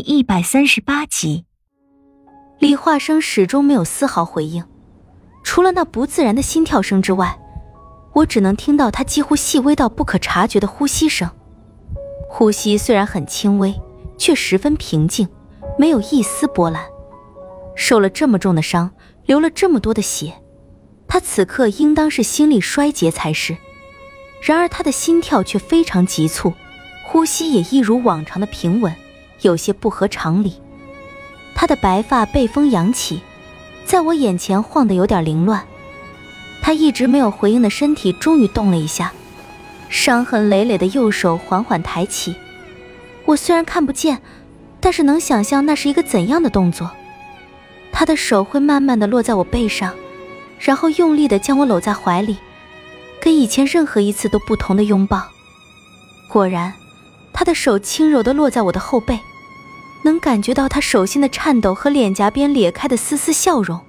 第一百三十八集，李化生始终没有丝毫回应，除了那不自然的心跳声之外，我只能听到他几乎细微到不可察觉的呼吸声。呼吸虽然很轻微，却十分平静，没有一丝波澜。受了这么重的伤，流了这么多的血，他此刻应当是心力衰竭才是。然而他的心跳却非常急促，呼吸也一如往常的平稳。有些不合常理，他的白发被风扬起，在我眼前晃得有点凌乱。他一直没有回应的身体终于动了一下，伤痕累累的右手缓缓抬起。我虽然看不见，但是能想象那是一个怎样的动作。他的手会慢慢的落在我背上，然后用力的将我搂在怀里，跟以前任何一次都不同的拥抱。果然。他的手轻柔的落在我的后背，能感觉到他手心的颤抖和脸颊边裂开的丝丝笑容。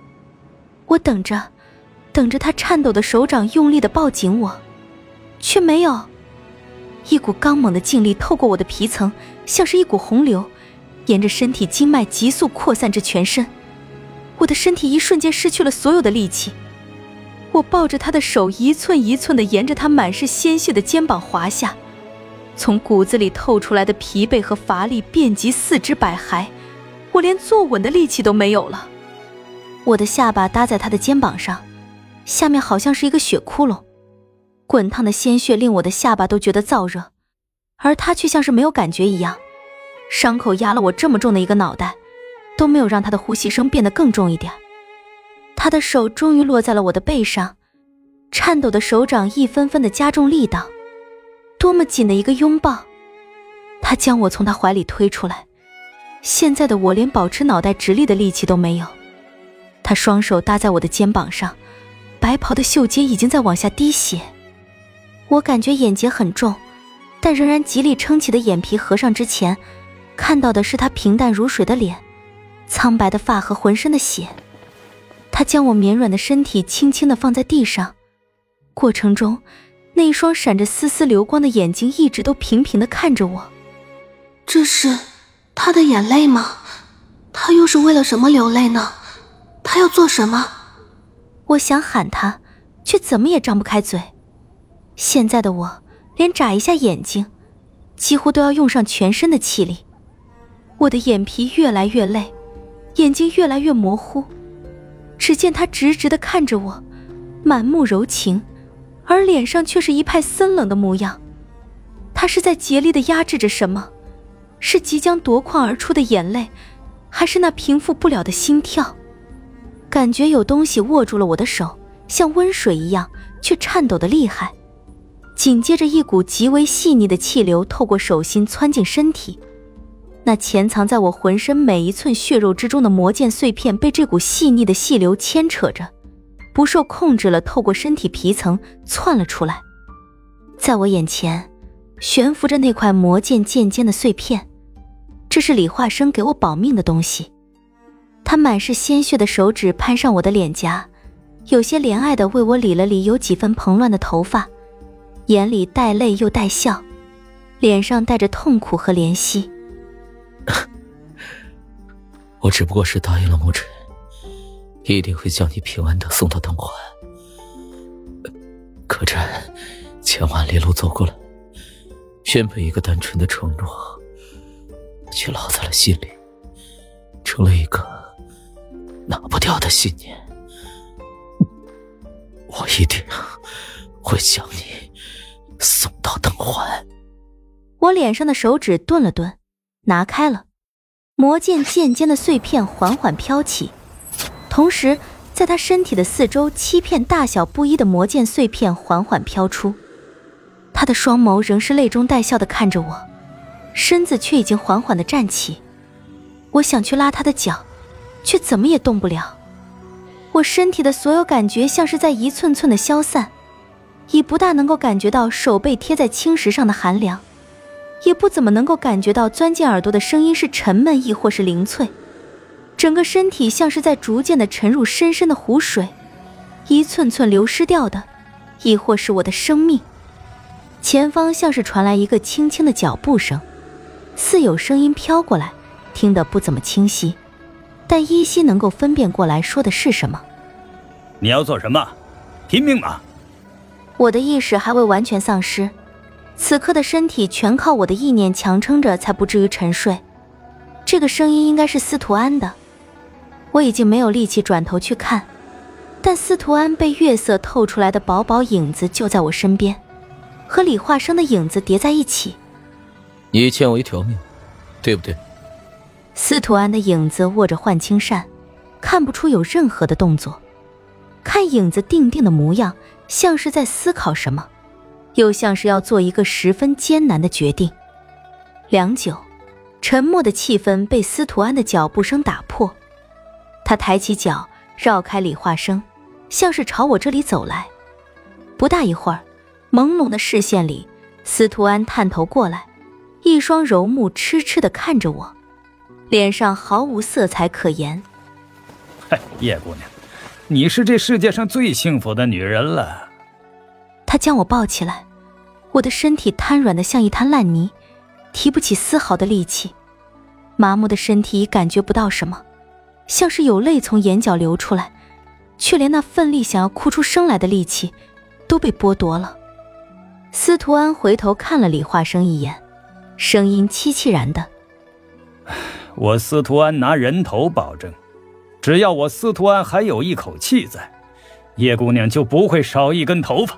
我等着，等着他颤抖的手掌用力地抱紧我，却没有。一股刚猛的劲力透过我的皮层，像是一股洪流，沿着身体经脉急速扩散至全身。我的身体一瞬间失去了所有的力气。我抱着他的手，一寸一寸地沿着他满是鲜血的肩膀滑下。从骨子里透出来的疲惫和乏力遍及四肢百骸，我连坐稳的力气都没有了。我的下巴搭在他的肩膀上，下面好像是一个血窟窿，滚烫的鲜血令我的下巴都觉得燥热，而他却像是没有感觉一样。伤口压了我这么重的一个脑袋，都没有让他的呼吸声变得更重一点。他的手终于落在了我的背上，颤抖的手掌一分分的加重力道。多么紧的一个拥抱！他将我从他怀里推出来，现在的我连保持脑袋直立的力气都没有。他双手搭在我的肩膀上，白袍的袖阶已经在往下滴血。我感觉眼睫很重，但仍然极力撑起的眼皮合上之前，看到的是他平淡如水的脸，苍白的发和浑身的血。他将我绵软的身体轻轻地放在地上，过程中。那一双闪着丝丝流光的眼睛一直都平平的看着我。这是他的眼泪吗？他又是为了什么流泪呢？他要做什么？我想喊他，却怎么也张不开嘴。现在的我，连眨一下眼睛，几乎都要用上全身的气力。我的眼皮越来越累，眼睛越来越模糊。只见他直直的看着我，满目柔情。而脸上却是一派森冷的模样，他是在竭力的压制着什么？是即将夺眶而出的眼泪，还是那平复不了的心跳？感觉有东西握住了我的手，像温水一样，却颤抖的厉害。紧接着，一股极为细腻的气流透过手心窜进身体，那潜藏在我浑身每一寸血肉之中的魔剑碎片被这股细腻的细流牵扯着。不受控制了，透过身体皮层窜了出来，在我眼前悬浮着那块魔剑剑尖的碎片，这是李化生给我保命的东西。他满是鲜血的手指攀上我的脸颊，有些怜爱的为我理了理有几分蓬乱的头发，眼里带泪又带笑，脸上带着痛苦和怜惜。我只不过是答应了牧尘。一定会将你平安的送到东环，可这千万里路走过来，原本一个单纯的承诺，却烙在了心里，成了一个拿不掉的信念。我一定会将你送到东环。我脸上的手指顿了顿，拿开了，魔剑剑尖的碎片缓缓飘起。同时，在他身体的四周，七片大小不一的魔剑碎片缓缓飘出。他的双眸仍是泪中带笑的看着我，身子却已经缓缓的站起。我想去拉他的脚，却怎么也动不了。我身体的所有感觉像是在一寸寸的消散，已不大能够感觉到手背贴在青石上的寒凉，也不怎么能够感觉到钻进耳朵的声音是沉闷亦或是灵脆。整个身体像是在逐渐的沉入深深的湖水，一寸寸流失掉的，亦或是我的生命。前方像是传来一个轻轻的脚步声，似有声音飘过来，听得不怎么清晰，但依稀能够分辨过来说的是什么。你要做什么？拼命吗？我的意识还未完全丧失，此刻的身体全靠我的意念强撑着，才不至于沉睡。这个声音应该是司徒安的，我已经没有力气转头去看，但司徒安被月色透出来的薄薄影子就在我身边，和李化生的影子叠在一起。你欠我一条命，对不对？司徒安的影子握着幻青扇，看不出有任何的动作，看影子定定的模样，像是在思考什么，又像是要做一个十分艰难的决定。良久。沉默的气氛被司徒安的脚步声打破，他抬起脚，绕开李化生，像是朝我这里走来。不大一会儿，朦胧的视线里，司徒安探头过来，一双柔目痴痴地看着我，脸上毫无色彩可言。嗨，叶姑娘，你是这世界上最幸福的女人了。他将我抱起来，我的身体瘫软的像一滩烂泥。提不起丝毫的力气，麻木的身体感觉不到什么，像是有泪从眼角流出来，却连那奋力想要哭出声来的力气都被剥夺了。司徒安回头看了李化生一眼，声音凄凄然的：“我司徒安拿人头保证，只要我司徒安还有一口气在，叶姑娘就不会少一根头发。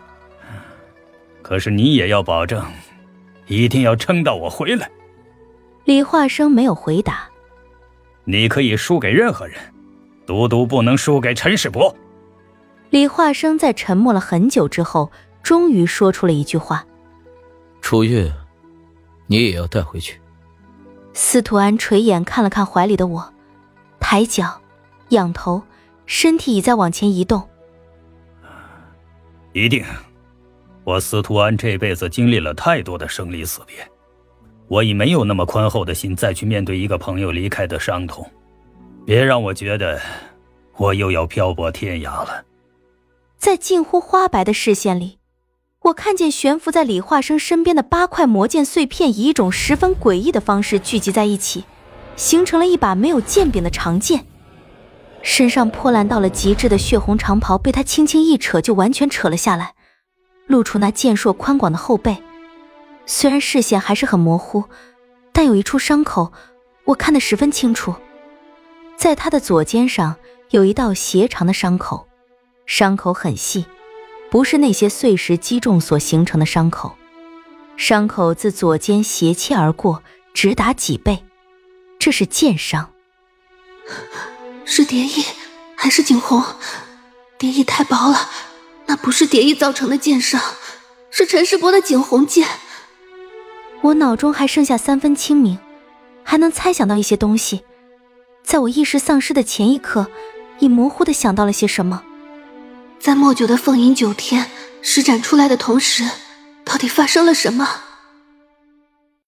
可是你也要保证。”一定要撑到我回来。李化生没有回答。你可以输给任何人，独独不能输给陈世伯。李化生在沉默了很久之后，终于说出了一句话：“楚月，你也要带回去。”司徒安垂眼看了看怀里的我，抬脚，仰头，身体已在往前移动。一定。我司徒安这辈子经历了太多的生离死别，我已没有那么宽厚的心再去面对一个朋友离开的伤痛。别让我觉得我又要漂泊天涯了。在近乎花白的视线里，我看见悬浮在李化生身边的八块魔剑碎片以一种十分诡异的方式聚集在一起，形成了一把没有剑柄的长剑。身上破烂到了极致的血红长袍被他轻轻一扯就完全扯了下来。露出那健硕宽广的后背，虽然视线还是很模糊，但有一处伤口，我看得十分清楚。在他的左肩上有一道斜长的伤口，伤口很细，不是那些碎石击中所形成的伤口。伤口自左肩斜切而过，直达脊背，这是剑伤。是蝶翼还是景洪？蝶翼太薄了。那不是蝶翼造成的剑伤，是陈世伯的景洪剑。我脑中还剩下三分清明，还能猜想到一些东西。在我意识丧失的前一刻，已模糊的想到了些什么。在莫九的凤吟九天施展出来的同时，到底发生了什么？